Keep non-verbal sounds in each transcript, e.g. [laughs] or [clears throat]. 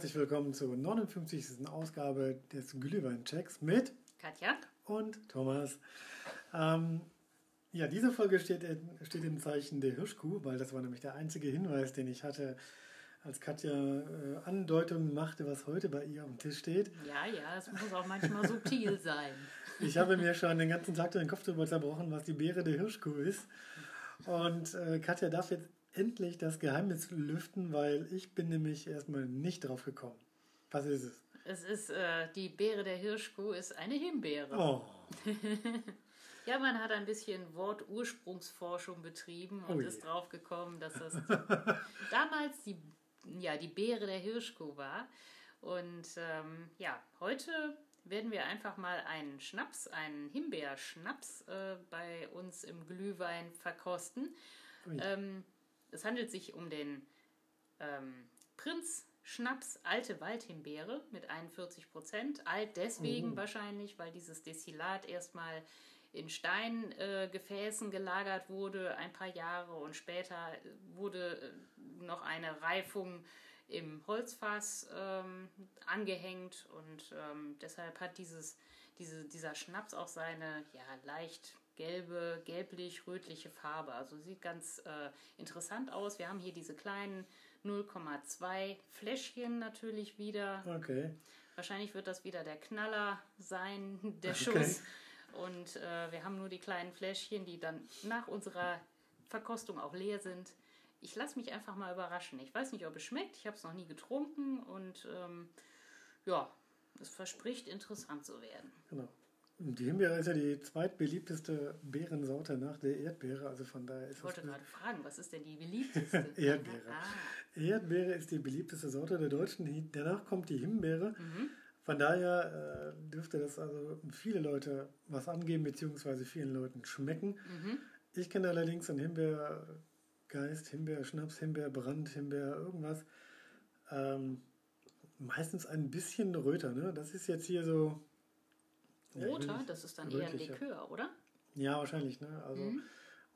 Herzlich willkommen zur 59. Ausgabe des Glühwein-Checks mit Katja und Thomas. Ähm, ja, diese Folge steht, in, steht im Zeichen der Hirschkuh, weil das war nämlich der einzige Hinweis, den ich hatte, als Katja äh, Andeutungen machte, was heute bei ihr am Tisch steht. Ja, ja, es muss auch manchmal subtil [laughs] sein. Ich habe mir schon den ganzen Tag den Kopf darüber zerbrochen, was die Beere der Hirschkuh ist. Und äh, Katja darf jetzt endlich das Geheimnis lüften, weil ich bin nämlich erstmal nicht drauf gekommen. Was ist es? Es ist, äh, die Beere der Hirschkuh ist eine Himbeere. Oh, [laughs] Ja, man hat ein bisschen Wortursprungsforschung betrieben und Oh ist drauf gekommen, dass das [laughs] damals die, ja, die Beere der Hirschkuh war. Und ähm, ja, heute werden wir einfach mal einen Schnaps, einen Himbeerschnaps äh, bei uns im Glühwein verkosten. Ui. Ähm, es handelt sich um den ähm, Prinz Schnaps Alte Waldhimbeere mit 41 Prozent. Alt deswegen Oh. wahrscheinlich, weil dieses Destillat erstmal in Steingefäßen äh, gelagert wurde, ein paar Jahre und später äh, wurde äh, noch eine Reifung im Holzfass ähm, angehängt und ähm, deshalb hat dieses, diese, dieser Schnaps auch seine ja, leicht gelbe, gelblich-rötliche Farbe. Also sieht ganz äh, interessant aus. Wir haben hier diese kleinen 0,2 Fläschchen natürlich wieder. okay. Wahrscheinlich wird das wieder der Knaller sein, [laughs] der Okay. Schuss. Und äh, wir haben nur die kleinen Fläschchen, die dann nach unserer Verkostung auch leer sind. Ich lasse mich einfach mal überraschen. Ich weiß nicht, ob es schmeckt. Ich habe es noch nie getrunken und ähm, ja, es verspricht interessant zu werden. Genau. Die Himbeere ist ja die zweitbeliebteste Beerensorte nach der Erdbeere, also von daher ist Ich wollte gerade fragen, was ist denn die beliebteste? [laughs] Erdbeere. Ah, Erdbeere ist die beliebteste Sorte der Deutschen. Danach kommt die Himbeere. mhm. Von daher äh, dürfte das also viele Leute was angeben, beziehungsweise vielen Leuten schmecken. Mhm. Ich kenne allerdings einen Himbeergeist, Himbeerschnaps, Himbeerbrand, Himbeer irgendwas. Ähm, meistens ein bisschen röter. Ne? Das ist jetzt hier so. Ja, Roter, nicht- das ist dann eher ein. Likör, oder? Ja, wahrscheinlich. Ne? Also, Mhm.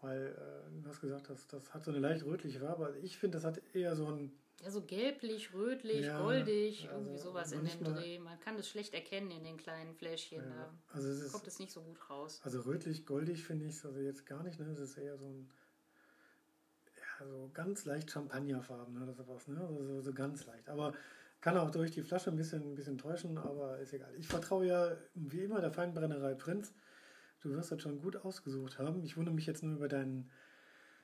weil äh, du hast gesagt, das, das hat so eine leicht rötliche Farbe. Also ich finde, das hat eher so ein. Ja, so gelblich, rötlich, Ja, irgendwie also sowas in dem Dreh. Man kann das schlecht erkennen in den kleinen Fläschchen. Ja, also es Da ist kommt es nicht so gut raus. Also rötlich-goldig finde ich es also jetzt gar nicht, ne? Es ist eher so ein, ja, so ganz leicht Champagnerfarben, ne? Das ist was, ne? Also so, so ganz leicht. Aber kann auch durch die Flasche ein bisschen, ein bisschen täuschen, aber ist egal. Ich vertraue ja wie immer der Feinbrennerei Prinz. Du wirst das schon gut ausgesucht haben. Ich wundere mich jetzt nur über deinen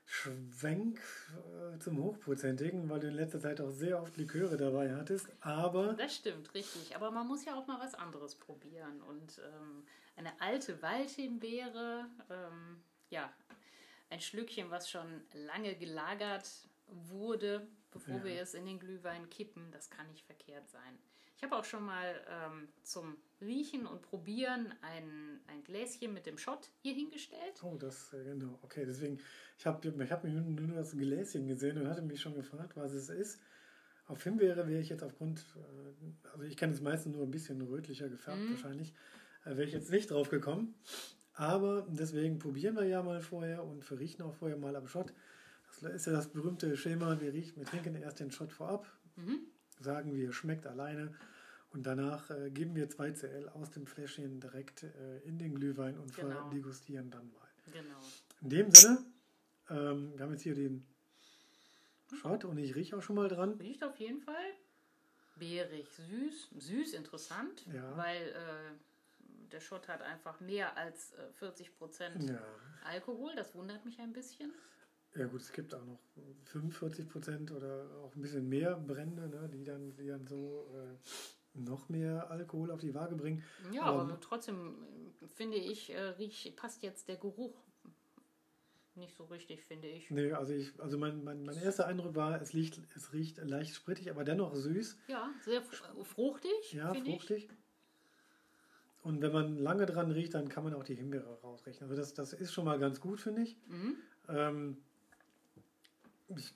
Schwenk äh, zum Hochprozentigen, weil du in letzter Zeit auch sehr oft Liköre dabei hattest. Aber Das stimmt, richtig. Aber man muss ja auch mal was anderes probieren. Und ähm, eine alte Waldhimbeere, ähm, ja, ein Schlückchen, was schon lange gelagert wurde, bevor Ja. wir es in den Glühwein kippen, das kann nicht verkehrt sein. Ich habe auch schon mal ähm, zum Riechen und Probieren ein, ein Gläschen mit dem Shot hier hingestellt. Oh, das, äh, genau. Okay, deswegen, ich habe ich hab mir nur das Gläschen gesehen und hatte mich schon gefragt, was es ist. Auf Himbeere wäre ich jetzt aufgrund, äh, also ich kenne es meistens nur ein bisschen rötlicher gefärbt Mhm. wahrscheinlich, äh, wäre ich jetzt nicht drauf gekommen. Aber deswegen probieren wir ja mal vorher und verriechen auch vorher mal am Shot. Das ist ja das berühmte Schema, wir riechen, wir trinken erst den Shot vorab, Mhm. sagen wir, schmeckt alleine und danach äh, geben wir 2 CL aus dem Fläschchen direkt äh, in den Glühwein und Genau. verdegustieren dann mal. Genau. In dem Sinne, ähm, wir haben jetzt hier den Shot und ich rieche auch schon mal dran. Riecht auf jeden Fall beerig, süß, süß interessant, Ja. weil äh, der Shot hat einfach mehr als äh, 40 Prozent Ja. Alkohol. Das wundert mich ein bisschen. Ja, gut, es gibt auch noch 45 Prozent oder auch ein bisschen mehr Brände, ne, die, dann, die dann so äh, noch mehr Alkohol auf die Waage bringen. Ja, Aber- aber, trotzdem äh, finde ich, äh, riech, passt jetzt der Geruch nicht so richtig, finde ich. Nee, also, ich, also mein, mein, mein erster Eindruck war, es riecht, es riecht leicht sprittig, aber dennoch süß. Ja, sehr fr- fruchtig, Ja, finde ich. fruchtig. Und wenn man lange dran riecht, dann kann man auch die Himbeere rausriechen. Also das, das ist schon mal ganz gut, finde ich. Mhm. Ähm, ich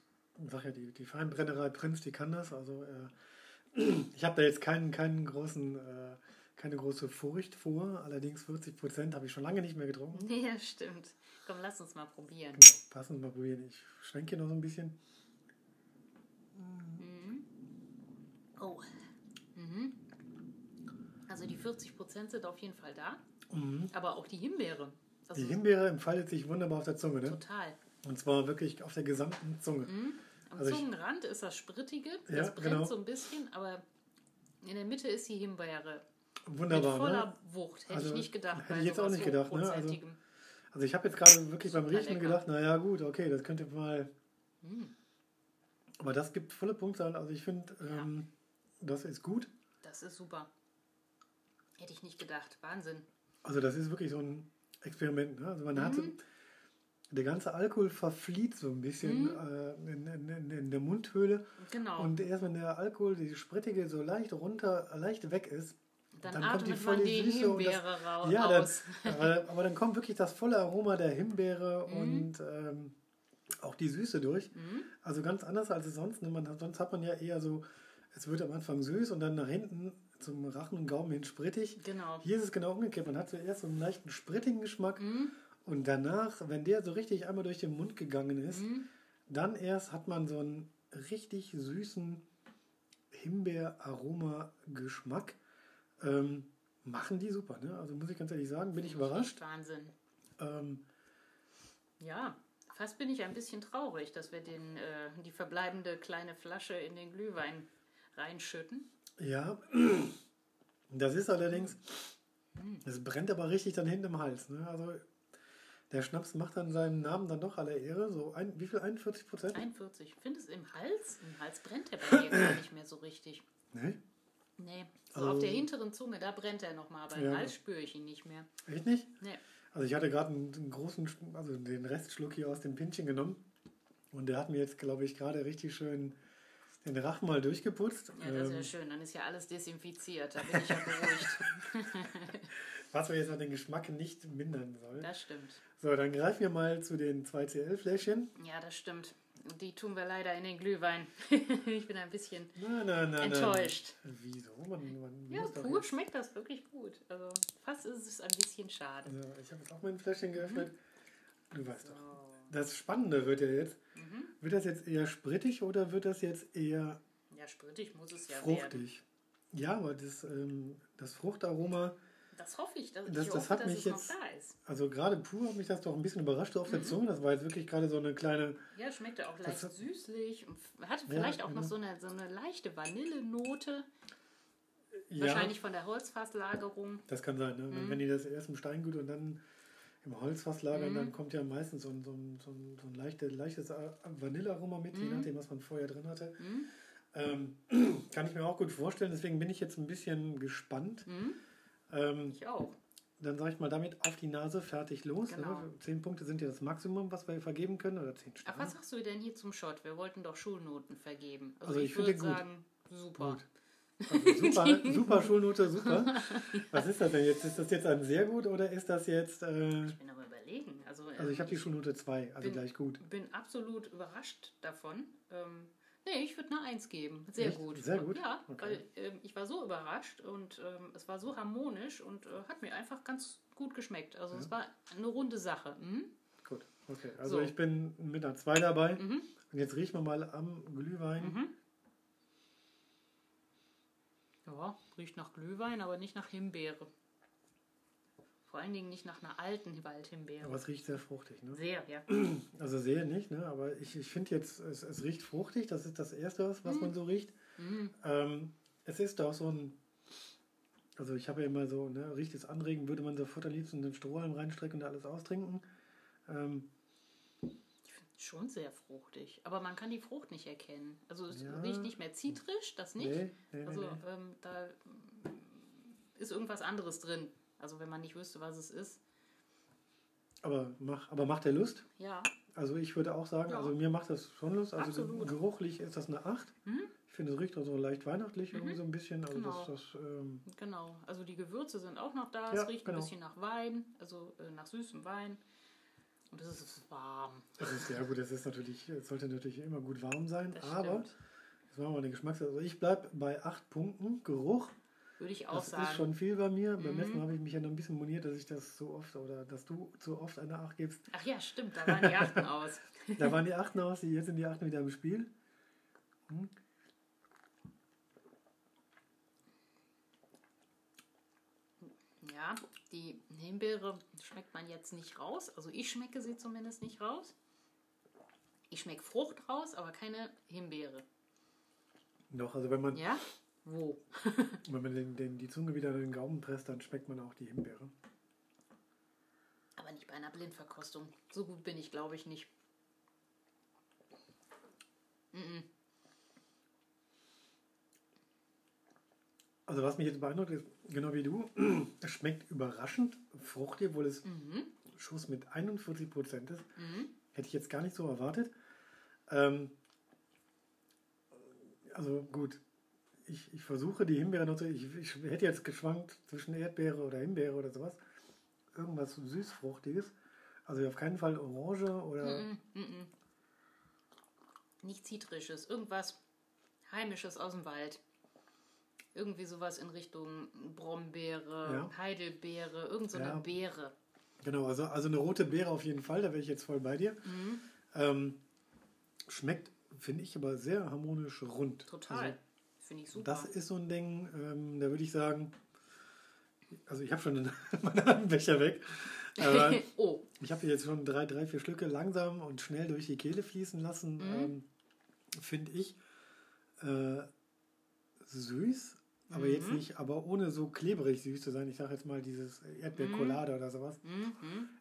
sage ja, die, die Feinbrennerei Prinz, die kann das. Also äh, [clears throat] ich habe da jetzt keinen, keinen großen, äh, keine große Furcht vor. Allerdings 40 Prozent habe ich schon lange nicht mehr getrunken. [laughs] Ja, stimmt. Komm, lass uns mal probieren. Genau, lass uns mal probieren. Ich schwenke hier noch so ein bisschen. Mhm. Oh. Mhm. Also die 40 Prozent sind auf jeden Fall da. Mhm. Aber auch die Himbeere. Also die Himbeere entfaltet sich wunderbar auf der Zunge, ne? Total. Und zwar wirklich auf der gesamten Zunge. Am Also ich- Zungenrand ist das Sprittige, Ja, das brennt genau. so ein bisschen, aber in der Mitte ist die Himbeere Wunderbar, mit voller ne? Wucht. Hätte Also, ich nicht gedacht. hätte bei ich jetzt auch nicht gedacht, ne? Also-. Also ich habe jetzt gerade wirklich beim Riechen lecker. gedacht, naja gut, okay, das könnte mal... Mm. Aber das gibt volle Punktzahl. Also ich finde, ähm, das ist gut. Das ist super. Hätte ich nicht gedacht. Wahnsinn. Also das ist wirklich so ein Experiment. Ne? Also man Mhm. hatte... Der ganze Alkohol verflieht so ein bisschen Mhm. äh, in, in, in, der Mundhöhle. Genau. Und erst wenn der Alkohol, die Sprittige, so leicht runter, leicht weg ist, dann, dann kommt die volle die Süße und das- Himbeere Ja, dann, raus. [laughs] aber, aber dann kommt wirklich das volle Aroma der Himbeere Mhm. und ähm, auch die Süße durch. Mhm. Also ganz anders als es sonst. Man sonst hat man ja eher so, es wird am Anfang süß und dann nach hinten zum Rachen und Gaumen hin sprittig. Genau. Hier ist es genau umgekehrt. Man hat zuerst so einen leichten sprittigen Geschmack Mhm. Und danach, wenn der so richtig einmal durch den Mund gegangen ist, Mhm. dann erst hat man so einen richtig süßen Himbeer-Aroma-Geschmack. Ähm, machen die super, ne? Also muss ich ganz ehrlich sagen, bin ich überrascht. Wahnsinn. Ähm, Ja, fast bin ich ein bisschen traurig, dass wir den, äh, die verbleibende kleine Flasche in den Glühwein reinschütten. ja, das ist allerdings, es brennt aber richtig dann hinten im Hals. Ne? Also der Schnaps macht dann seinem Namen dann doch alle Ehre. So ein, wie viel? 41 Prozent? 41. Ich finde es im Hals. Im Hals brennt er bei mir gar nicht mehr so richtig. Ne? Nee. So Also- auf der hinteren Zunge, da brennt er nochmal, aber Ja. im Hals spüre ich ihn nicht mehr. Echt nicht? Nee. Also ich hatte gerade einen, einen großen, also den Restschluck hier aus dem Pinchen genommen. Und der hat mir jetzt, glaube ich, gerade richtig schön den Rachen mal durchgeputzt. Ja, das ist ja Ähm, schön. Dann ist ja alles desinfiziert. Da bin ich ja beruhigt. [laughs] was wir jetzt noch den Geschmack nicht mindern soll. Das stimmt. So, dann greifen wir mal zu den 2CL-Fläschchen. Ja, das stimmt. Die tun wir leider in den Glühwein. [laughs] ich bin ein bisschen Nein, nein, nein. enttäuscht. Wieso? Man, man Ja, doch pur jetzt- schmeckt das wirklich gut. Also fast ist es ein bisschen schade. So, ich habe jetzt auch mein Fläschchen geöffnet. Du weißt doch. Oh. Das Spannende wird ja jetzt, Mhm. wird das jetzt eher sprittig oder wird das jetzt eher Ja, sprittig muss es ja werden. fruchtig? Ja, aber das, ähm, das Fruchtaroma, Das hoffe ich, dass, Das- ich das hoffe, hat mich es jetzt- noch da ist. also gerade pur hat mich das doch ein bisschen überrascht auf der Mhm. Zunge. Das war jetzt wirklich gerade so eine kleine, Ja, schmeckte auch leicht hat- süßlich und hatte Ja, vielleicht auch noch genau. so eine, so eine leichte Vanillenote. ja, Wahrscheinlich von der Holzfasslagerung. das kann sein. Ne? Wenn- Wenn die das erst im Steingut und dann im Holzfass lagern, Mhm. dann kommt ja meistens so ein, so ein, so ein, so ein leichte, leichtes Vanillearoma mit, je Mhm. nachdem, was man vorher drin hatte. Mhm. Ähm, [clears throat] kann ich mir auch gut vorstellen, deswegen bin ich jetzt ein bisschen gespannt. Ähm, Ich auch. dann sage ich mal damit auf die Nase, fertig, los. Genau. Ne? Zehn Punkte sind ja das Maximum, was wir vergeben können, oder zehn Ach, Sterne. was sagst du denn hier zum Shot? Wir wollten doch Schulnoten vergeben. Also, Also ich ich, würde sagen, super. Gut. Also super, [laughs] [laughs] super Schulnote, super. [laughs] Was ist das denn jetzt? Ist das jetzt ein sehr gut oder ist das jetzt. Äh, Ich bin aber überlegen. Also, also ich habe die ähm, Schulnote 2, also bin- gleich gut. bin absolut überrascht davon. Ähm, nee, ich würde eine Eins geben. Sehr Echt? gut. Sehr gut? Ja, Okay. weil ähm, ich war so überrascht und ähm, es war so harmonisch und äh, hat mir einfach ganz gut geschmeckt. Also es war eine runde Sache. Mhm. Gut, okay. Also So. ich bin mit einer 2 dabei. Mhm. Und jetzt riechen wir mal am Glühwein. Mhm. Ja, riecht nach Glühwein, aber nicht nach Himbeere. Vor allen Dingen nicht nach einer alten Waldhimbeere. Aber es riecht sehr fruchtig. Ne? Sehr, ja. [clears throat] Also sehr nicht, ne? aber ich, ich finde jetzt, es, es riecht fruchtig. Das ist das Erste, was, was man so riecht. Mhm. Ähm, es ist auch so ein, also ich habe ja immer so, ne, riecht es anregen, würde man sofort am liebsten den Strohhalm reinstrecken und alles austrinken. Ähm, Schon sehr fruchtig. Aber man kann die Frucht nicht erkennen. Also es Ja. riecht nicht mehr zitrisch, das nicht. nee, nee, Also nee. ähm, da mm, ist irgendwas anderes drin. Also wenn man nicht wüsste, was es ist. Aber, mach, aber macht der Lust? Ja. Also ich würde auch sagen, Ja. also mir macht das schon Lust. Also Absolut. geruchlich ist das eine 8. Mhm. Ich finde, es riecht auch so leicht weihnachtlich irgendwie so ein bisschen. Also Genau. das, das ähm, Genau. Also die Gewürze sind auch noch da. Ja, es riecht genau. ein bisschen nach Wein, also äh, nach süßem Wein. Und es ist warm. das ist ja gut, das ist natürlich, es sollte natürlich immer gut warm sein, Das aber stimmt. jetzt machen wir mal den Geschmack. Also ich bleibe bei 8 Punkten. Geruch, Würde ich auch das sagen. ist schon viel bei mir. Beim Mhm. letzten Mal habe ich mich ja noch ein bisschen moniert, dass ich das so oft oder dass du so oft eine 8 gibst. Ach ja, stimmt, da waren die [laughs] Achten aus. Da waren die Achten aus, jetzt sind die Achten wieder im Spiel. Hm. Ja, die Himbeere schmeckt man jetzt nicht raus. Also ich schmecke sie zumindest nicht raus. Ich schmecke Frucht raus, aber keine Himbeere. Doch, also wenn man, Ja? Wo? wenn man den, den, die Zunge wieder in den Gaumen presst, dann schmeckt man auch die Himbeere. Aber nicht bei einer Blindverkostung. So gut bin ich, glaube ich, nicht. Also was mich jetzt beeindruckt ist, genau wie du, [clears throat] es schmeckt überraschend fruchtig, obwohl es Schuss mit 41 Prozent ist. Hätte ich jetzt gar nicht so erwartet. Ähm, also gut, ich, ich versuche die Himbeere noch zu... Ich, ich hätte jetzt geschwankt zwischen Erdbeere oder Himbeere oder sowas. Irgendwas süßfruchtiges. Also auf keinen Fall Orange oder... Nicht Zitrisches. Irgendwas Heimisches aus dem Wald. Irgendwie sowas in Richtung Brombeere, Ja. Heidelbeere, irgend so eine Ja. Beere. Genau, also, also eine rote Beere auf jeden Fall, da wäre ich jetzt voll bei dir. Ähm, schmeckt, finde ich, aber sehr harmonisch rund. Total. Also, Finde ich super. das ist so ein Ding, ähm, da würde ich sagen, also ich habe schon den- [laughs] meinen Becher weg. Aber [laughs] oh, ich habe jetzt schon drei, drei, vier Stücke langsam und schnell durch die Kehle fließen lassen. Ähm, finde ich äh, süß, aber jetzt nicht, aber ohne so klebrig süß zu sein. Ich sage jetzt mal dieses Erdbeerkolade oder sowas.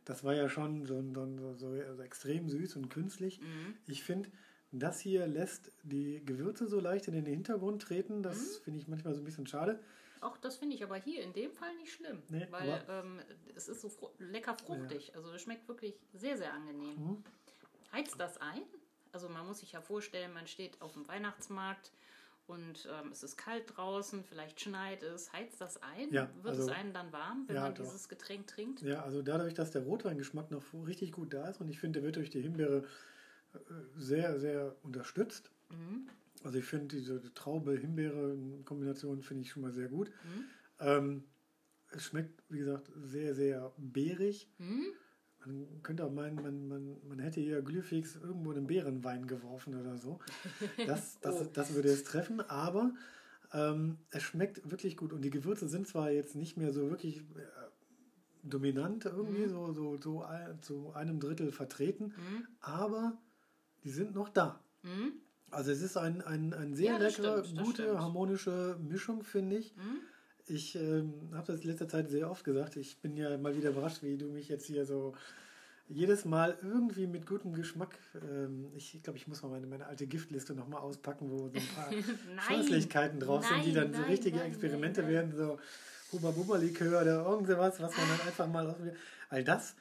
Das war ja schon so, so, so, so extrem süß und künstlich. Ich finde, das hier lässt die Gewürze so leicht in den Hintergrund treten. Das finde ich manchmal so ein bisschen schade. auch das finde ich aber hier in dem Fall nicht schlimm. Nee, weil ähm, es ist so fru lecker fruchtig. Also es schmeckt wirklich sehr, sehr angenehm. Mhm. Heizt das ein? Also man muss sich ja vorstellen, man steht auf dem Weihnachtsmarkt und ähm, es ist kalt draußen, vielleicht schneit es. Heizt das ein? Ja, Wird also- es einem dann warm, wenn Ja, man doch. dieses Getränk trinkt? Ja, also dadurch, dass der Rotweingeschmack noch richtig gut da ist und ich finde, der wird durch die Himbeere sehr, sehr unterstützt. Also ich finde diese Traube-Himbeere-Kombination finde ich schon mal sehr gut. Ähm, es schmeckt, wie gesagt, sehr, sehr beerig. Man könnte auch meinen, man, man, man hätte hier Glühfix irgendwo in einen Beerenwein geworfen oder so. [laughs] Das, das, Oh. das würde es treffen, aber ähm, es schmeckt wirklich gut. Und die Gewürze sind zwar jetzt nicht mehr so wirklich äh, dominant irgendwie, so, so, so ein, zu einem Drittel vertreten, aber die sind noch da. Also es ist ein, ein, ein sehr Ja, leckere, stimmt, gute, stimmt. harmonische Mischung, finde ich. Ich ähm, habe das in letzter Zeit sehr oft gesagt. Ich bin ja mal wieder überrascht, wie du mich jetzt hier so jedes Mal irgendwie mit gutem Geschmack. Ähm, ich glaube, ich muss mal meine, meine alte Giftliste nochmal auspacken, wo so ein paar [laughs] Scheußlichkeiten drauf sind, die Nein, dann so nein, richtige nein, Experimente nein, nein. werden, so Huba Bubba Likör oder irgendwas, was man dann einfach mal ausprobiert. All das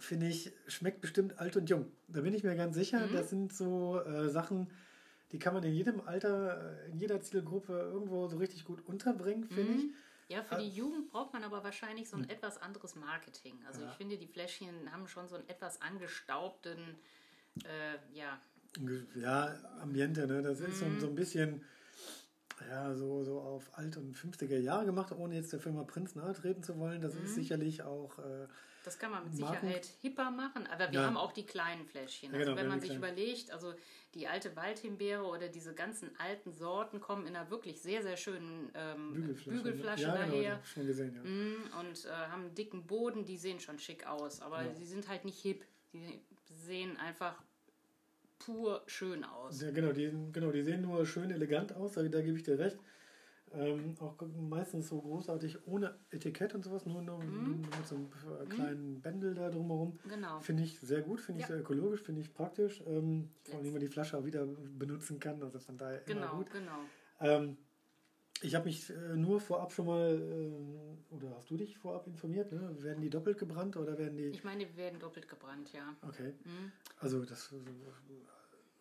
finde ich, schmeckt bestimmt alt und jung. Da bin ich mir ganz sicher. Mhm. Das sind so äh, Sachen, die kann man in jedem Alter, äh, in jeder Zielgruppe irgendwo so richtig gut unterbringen, finde ich. Ja, für die Jugend braucht man aber wahrscheinlich so ein etwas anderes Marketing. Also ich finde, die Fläschchen haben schon so einen etwas angestaubten, äh, ja, Ja, Ambiente, ne? das ist so, Mhm. so ein bisschen ja, so, so auf alt und 50er Jahre gemacht, ohne jetzt der Firma Prinz nahe treten zu wollen. Das Mhm. ist sicherlich auch äh, das kann man mit Marken- Sicherheit hipper machen. Aber wir Ja. haben auch die kleinen Fläschchen. Ja, Also genau, wenn man sich kleinen. überlegt, also die alte Waldhimbeere oder diese ganzen alten Sorten kommen in einer wirklich sehr, sehr schönen ähm, Bügelflasche. Bügelflasche ja, genau, daher. ich schon gesehen, ja. Mm, und äh, haben einen dicken Boden, die sehen schon schick aus, aber Ja. sie sind halt nicht hip. Die sehen einfach pur schön aus. Ja, genau, die, genau, die sehen nur schön elegant aus, da, da gebe ich dir recht. Ähm, auch meistens so großartig ohne Etikett und sowas, nur, nur, nur mit so einem äh, kleinen Bändel da drumherum. Genau. Finde ich sehr gut, finde ich Ja. sehr ökologisch, finde ich praktisch. Ähm, vor allem, wie man die Flasche auch wieder benutzen kann, also von daher immer Genau, gut. genau. Ähm, ich habe mich äh, nur vorab schon mal, ähm, oder hast du dich vorab informiert, ne? werden die doppelt gebrannt oder werden die... Ich meine, die werden doppelt gebrannt, ja. Okay, also das...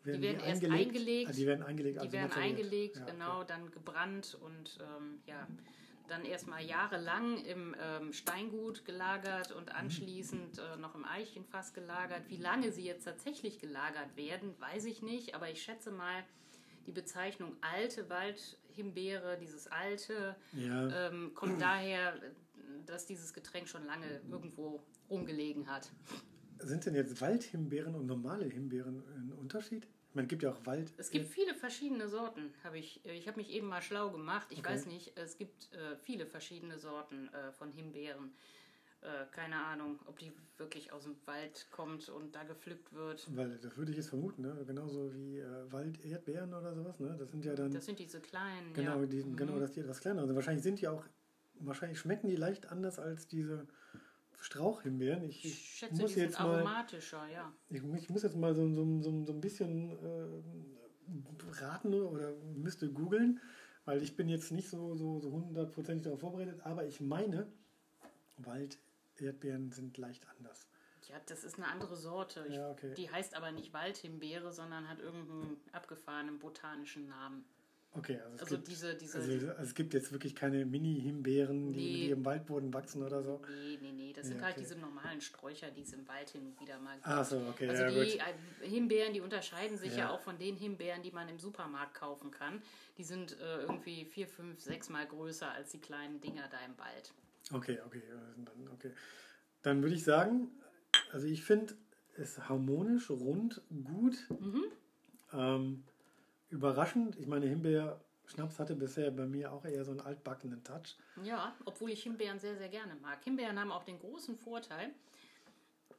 werden werden erst eingelegt. Ah, die werden eingelegt. Die also werden eingelegt, Ja, genau, okay. dann gebrannt und ähm, ja, dann erstmal jahrelang im ähm, Steingut gelagert und anschließend äh, noch im Eichenfass gelagert. Wie lange sie jetzt tatsächlich gelagert werden, weiß ich nicht, aber ich schätze mal, die Bezeichnung alte Waldhimbeere, dieses alte, Ja, ähm, kommt daher, dass dieses Getränk schon lange irgendwo rumgelegen hat. Sind denn jetzt Waldhimbeeren und normale Himbeeren ein Unterschied? Ich meine, es gibt ja auch Wald. Es gibt viele verschiedene Sorten. Hab ich ich habe mich eben mal schlau gemacht. Ich Okay. weiß nicht, es gibt äh, viele verschiedene Sorten äh, von Himbeeren. Äh, keine Ahnung, ob die wirklich aus dem Wald kommt und da gepflückt wird. Weil das würde ich jetzt vermuten, ne? genauso wie äh, Wald-Erdbeeren oder sowas. Ne? Das sind ja dann Das sind diese kleinen. genau, ja. die, genau, dass die etwas kleiner sind. Wahrscheinlich sind die auch, wahrscheinlich schmecken die leicht anders als diese Strauchhimbeeren. Ich, Ich schätze, muss die sind jetzt mal, aromatischer, ja. ich, ich muss jetzt mal so, so, so, so ein bisschen äh, raten oder müsste googeln, weil ich bin jetzt nicht so, so, so hundertprozentig darauf vorbereitet, aber ich meine, Wald-Erdbeeren sind leicht anders. Ja, das ist eine andere Sorte. Ich, Ja, okay. Die heißt aber nicht Waldhimbeere, sondern hat irgendeinen abgefahrenen botanischen Namen. Okay, also es, Also gibt, diese, diese, also, also es gibt jetzt wirklich keine Mini-Himbeeren, die, Nee. die im Waldboden wachsen oder so. nee, nee, nee, das Ja, sind halt okay. diese normalen Sträucher, die es im Wald hin und wieder mal gibt. Ach so, okay, Also ja die gut. äh, Himbeeren, die unterscheiden sich ja. Ja. auch von den Himbeeren, die man im Supermarkt kaufen kann. Die sind äh, irgendwie vier, fünf, sechs Mal größer als die kleinen Dinger da im Wald. Okay, okay, dann, okay. Dann würde ich sagen, also ich finde es harmonisch, rund, gut. Mhm. Ähm, überraschend. Ich meine, Himbeer-Schnaps hatte bisher bei mir auch eher so einen altbackenen Touch. Ja, obwohl ich Himbeeren sehr, sehr gerne mag. Himbeeren haben auch den großen Vorteil,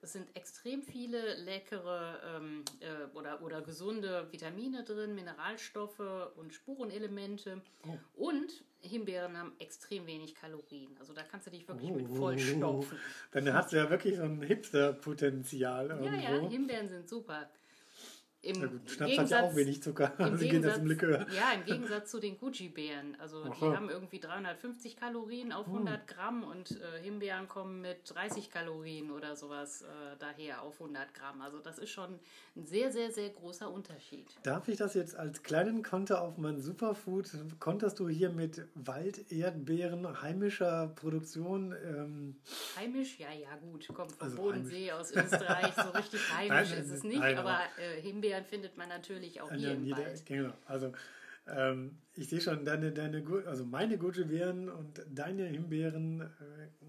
es sind extrem viele leckere ähm, äh, oder, oder gesunde Vitamine drin, Mineralstoffe und Spurenelemente. Oh. Und Himbeeren haben extrem wenig Kalorien. Also da kannst du dich wirklich mit Oh. vollstopfen. Dann hat es ja wirklich so ein Hipster-Potenzial Ja, irgendwo. ja, Himbeeren sind super. Im Na gut, Schnaps hat ja auch wenig Zucker. im Also das im Likör. ja, im Gegensatz zu den Gucci-Beeren. Also die Aha. haben irgendwie 350 Kalorien auf 100 Gramm und äh, Himbeeren kommen mit 30 Kalorien oder sowas äh, daher auf 100 Gramm. Also das ist schon ein sehr, sehr, sehr großer Unterschied. Darf ich das jetzt als kleinen Konter auf mein Superfood? Konterst du hier mit Walderdbeeren heimischer Produktion? Ähm, Heimisch, ja, ja, gut, kommt vom Also Bodensee aus Österreich. So richtig [laughs] heimisch Nein, ist es nicht, nein, aber aber- äh, Himbeeren findet man natürlich auch hier im jeder- Wald. Genau. Also ähm, ich sehe schon, deine, deine, also meine Gucci-Beeren und deine Himbeeren äh,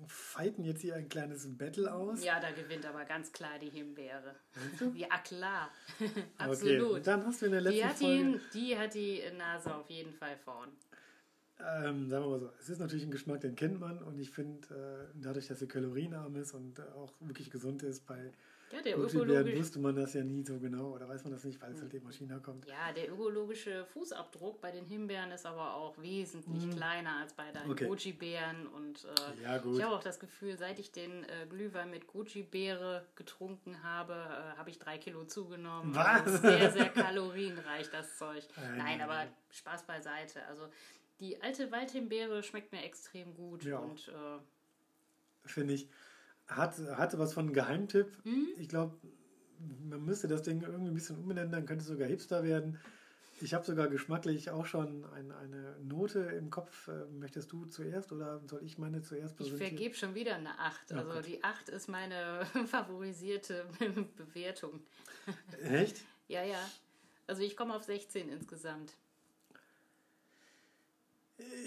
fighten jetzt hier ein kleines Battle aus. Ja, da gewinnt aber ganz klar die Himbeere. Ja, klar. [laughs] Okay, Absolut. dann hast du in der letzten Die hat, Folge, ihn, die hat die Nase auf jeden Fall vorn. ähm, sagen wir mal so, es ist natürlich ein Geschmack, den kennt man und ich finde, äh, dadurch, dass sie kalorienarm ist und äh, auch wirklich gesund ist, bei Ja, der ökologische, wusste man das ja nie so genau oder weiß man das nicht, weil es halt eben aus China kommt. ja, der ökologische Fußabdruck bei den Himbeeren ist aber auch wesentlich kleiner als bei Mhm. Okay. Goji-Beeren. Und äh, Ja, ich habe auch das Gefühl, seit ich den äh, Glühwein mit Goji-Beere getrunken habe, äh, habe ich drei Kilo zugenommen. Was? Also sehr, sehr kalorienreich, das Zeug. [laughs] Nein, Nein, aber. Spaß beiseite. Also die alte Waldhimbeere schmeckt mir extrem gut. Ja. Und äh, finde ich, hat, hatte was von einem Geheimtipp. Mhm. Ich glaube, man müsste das Ding irgendwie ein bisschen umbenennen, dann könnte es sogar Hipster werden. Ich habe sogar geschmacklich auch schon ein, eine Note im Kopf. Äh, Möchtest du zuerst oder soll ich meine zuerst Ich präsentieren? vergebe schon wieder eine 8. Ja, Also gut. die 8 ist meine [laughs] favorisierte Bewertung. Echt? [laughs] Ja, ja. Also ich komme auf 16 insgesamt.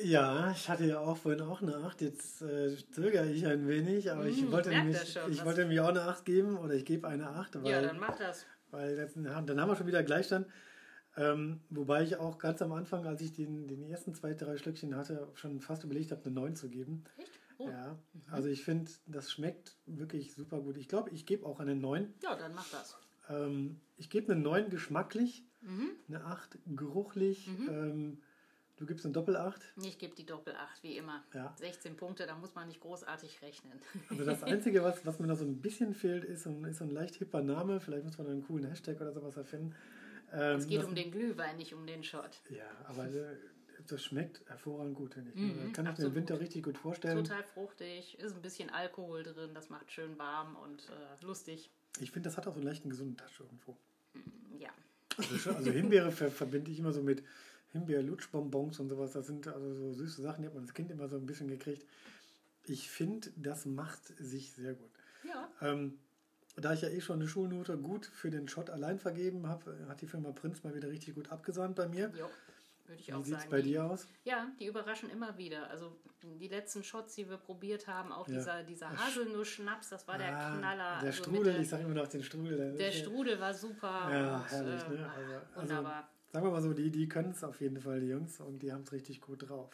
Ja, ich hatte ja auch vorhin auch eine 8. Jetzt äh, zögere ich ein wenig, aber ich Hm, wollte nämlich, das schon, ich wollte nämlich auch eine 8 geben oder ich gebe eine 8, weil, ja, dann mach das. weil das, dann haben wir schon wieder Gleichstand. Ähm, wobei ich auch ganz am Anfang, als ich den, den ersten zwei, drei Schlückchen hatte, schon fast überlegt habe, eine 9 zu geben. Echt? Oh. Ja. Ja, also ich finde, das schmeckt wirklich super gut. Ich glaube, ich gebe auch eine 9. dann mach das. Ähm, ich gebe eine 9 geschmacklich, Mhm. eine 8 geruchlich. Ähm, du gibst eine Doppel-8. Ich gebe die Doppel 8, wie immer. Ja. 16 Punkte, da muss man nicht großartig rechnen. Also das Einzige, was, was mir noch so ein bisschen fehlt, ist so ein, ist so ein leicht hipper Name. Vielleicht muss man einen coolen Hashtag oder sowas erfinden. Ähm, Es geht das- um den Glühwein, nicht um den Shot. Ja, aber äh, das schmeckt hervorragend gut, finde ich. Mhm, da kann ich mir absolut. den Winter richtig gut vorstellen. Total fruchtig, ist ein bisschen Alkohol drin, das macht schön warm und äh, lustig. Ich finde, das hat auch so einen leichten gesunden Touch irgendwo. Ja. Also, also Himbeere ver verbinde ich immer so mit Himbeer-Lutschbonbons und sowas. Das sind also so süße Sachen, die hat man als Kind immer so ein bisschen gekriegt. Ich finde, das macht sich sehr gut. Ja. Ähm, da ich ja eh schon eine Schulnote gut für den Shot allein vergeben habe, hat die Firma Prinz mal wieder richtig gut abgesahnt bei mir. Jo. würde ich Wie auch sieht es sagen. bei die, dir aus? Ja, die überraschen immer wieder. Also die letzten Shots, die wir probiert haben, auch Ja. dieser, dieser Haselnuss-Schnaps, das war der Ah, Knaller. Der Also Strudel, der, ich sage immer noch den Strudel. Der, der Strudel war super. Ja, und, herrlich, äh, ne? Also, also, Wunderbar. Sagen wir mal so, die, die können es auf jeden Fall, die Jungs, und die haben es richtig gut drauf.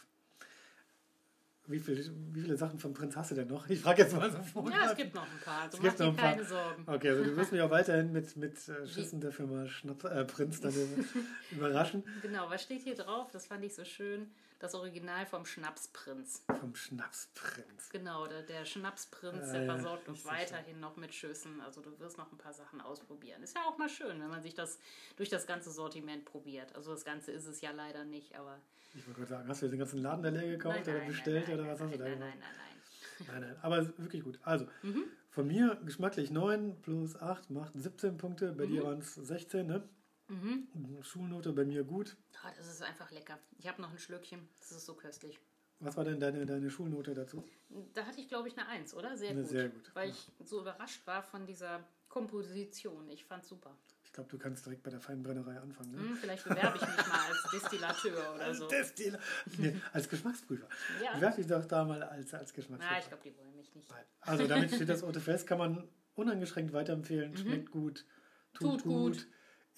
Wie, viel, wie viele Sachen vom Prinz hast du denn noch? Ich frage jetzt mal so vor. Ja, es gibt noch ein paar. Also Es mach gibt noch ein paar. keine Sorgen. Okay, also du wirst mich auch weiterhin mit, mit äh, Schüssen der Firma Schnapp, äh, Prinz dann [laughs] überraschen. Genau, was steht hier drauf? Das fand ich so schön. Das Original vom Schnapsprinz. Vom Schnapsprinz. Genau, der, der Schnapsprinz, der ja, versorgt uns weiterhin noch mit Schüssen. Also du wirst noch ein paar Sachen ausprobieren. Ist ja auch mal schön, wenn man sich das durch das ganze Sortiment probiert. Also das Ganze ist es ja leider nicht, aber Ich wollte gerade sagen, hast du den ganzen Laden da leer gekauft Nein, oder nein, bestellt nein, oder was hast du da nein, gemacht? nein, nein, nein, Nein, nein, aber wirklich gut. Also, Mhm. von mir geschmacklich 9 plus 8 macht 17 Punkte. Bei Mhm. dir waren es 16, ne? Schulnote bei mir gut. Ah, das ist einfach lecker. Ich habe noch ein Schlückchen. Das ist so köstlich. Was war denn deine, deine Schulnote dazu? Da hatte ich, glaube ich, eine Eins, oder? Sehr Eine gut. sehr gut, Weil ich so überrascht war von dieser Komposition. Ich fand's super. Ich glaube, du kannst direkt bei der Feinbrennerei anfangen. Ne? Hm, vielleicht bewerbe ich mich mal als Destillateur oder so. Destil nee, als Geschmacksprüfer. Ja. Bewerb dich doch da mal als, als Geschmacksprüfer. ich glaube, die wollen mich nicht. Nein. Also damit steht das Ote fest, kann man uneingeschränkt weiterempfehlen. Schmeckt gut, tut, Mhm. Tut gut, gut.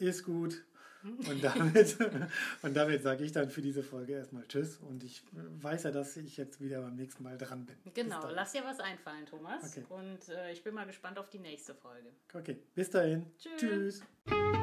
Ist gut. Und damit, [laughs] und damit sage ich dann für diese Folge erstmal Tschüss. Und ich weiß ja, dass ich jetzt wieder beim nächsten Mal dran bin. Genau, lass dir was einfallen, Thomas. Okay. Und äh, ich bin mal gespannt auf die nächste Folge. Okay, bis dahin. Tschüss. Tschüss.